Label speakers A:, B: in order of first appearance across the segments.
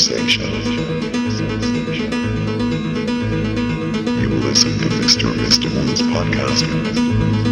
A: sensation. You will listen to Mr. Mr. Moon's podcast.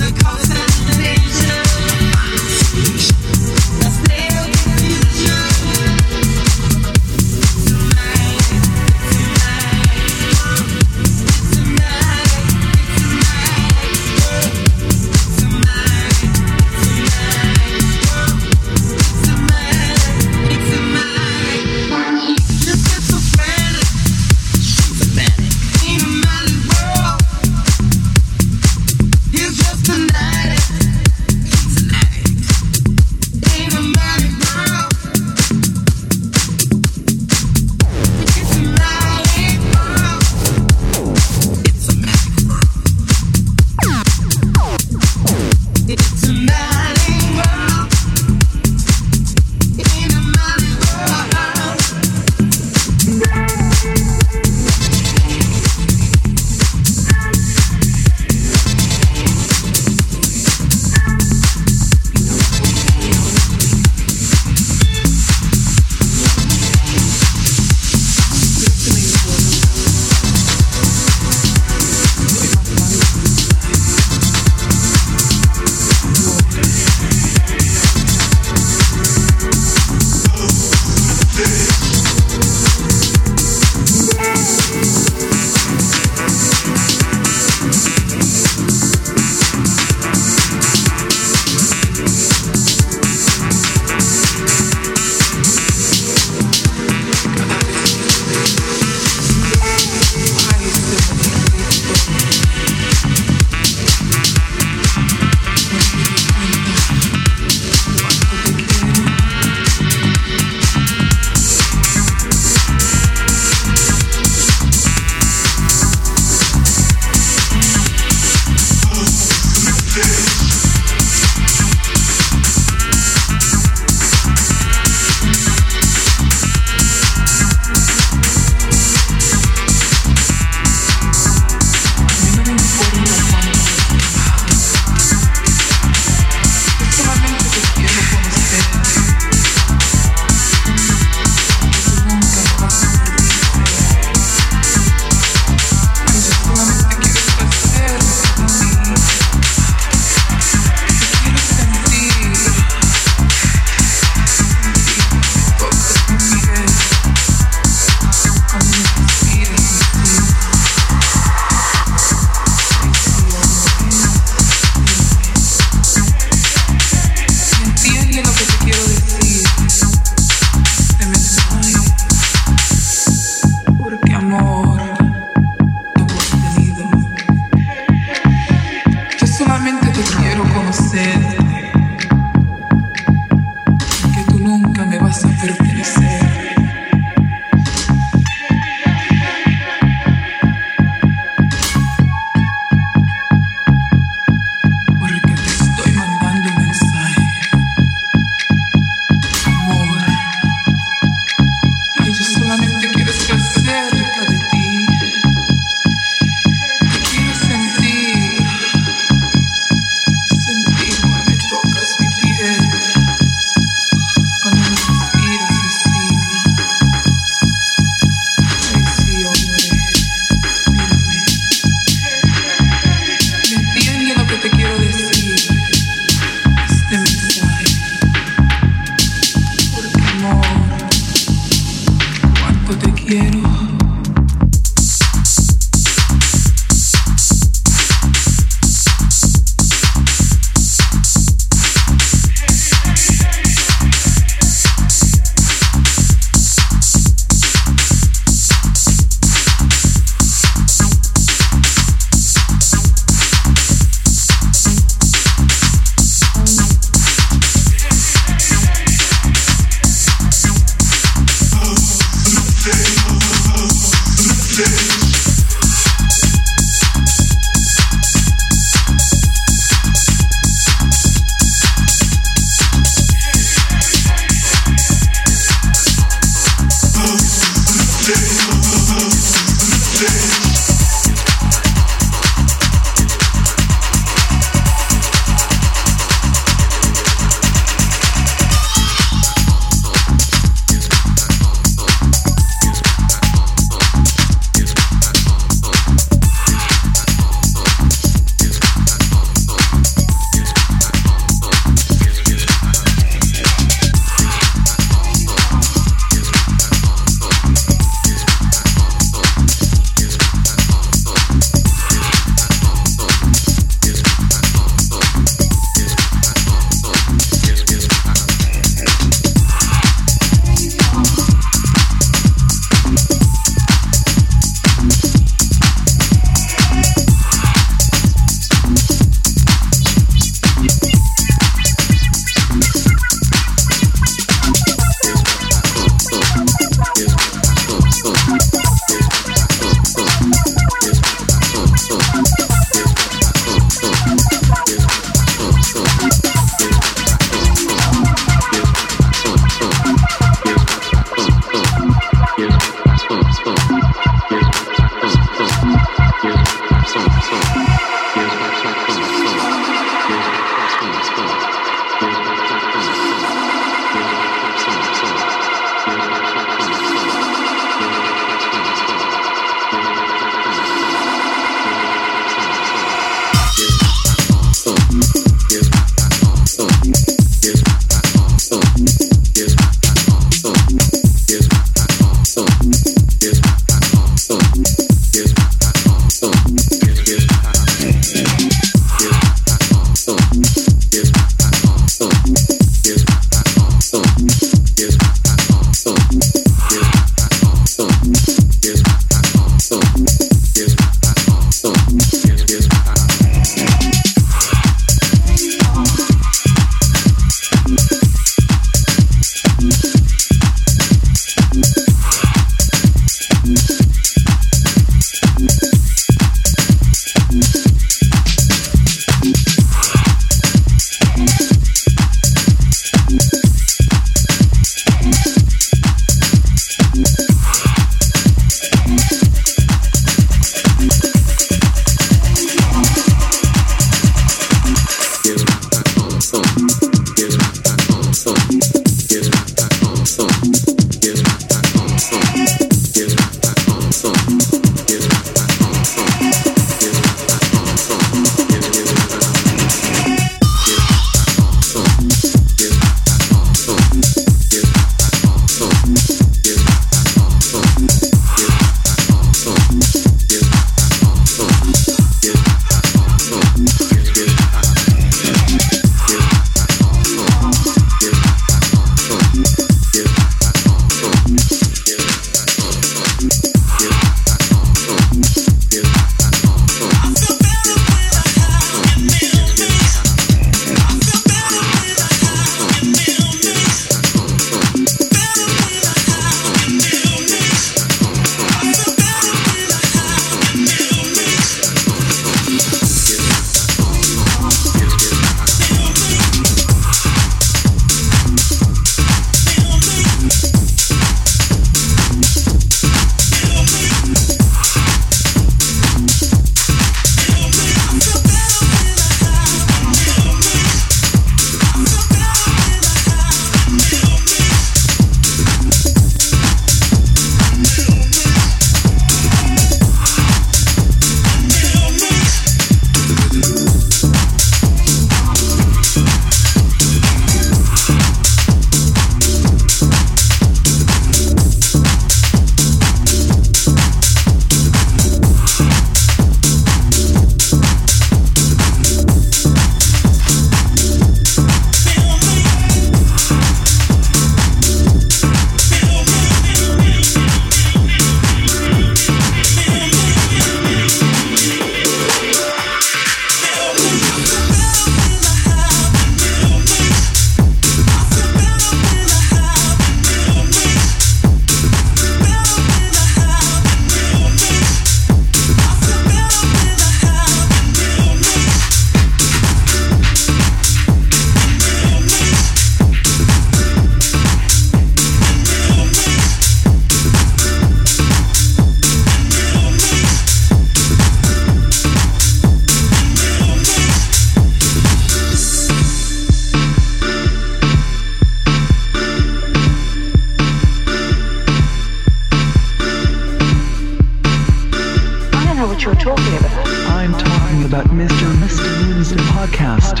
B: what you're talking about.
C: I'm talking about Mr. Mr. Mr. Podcast.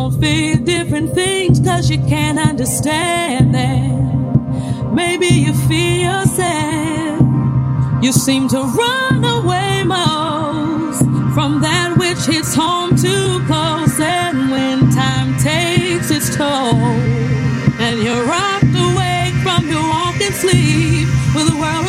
D: Don't
E: feel different things cause you can't understand them. Maybe you feel sad. You seem to run away most from that which hits home too close. And when time takes its toll, and you're rocked awake from your walking sleep, will the world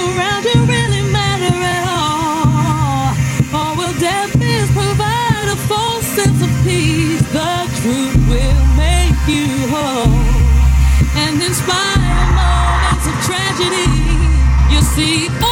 E: see,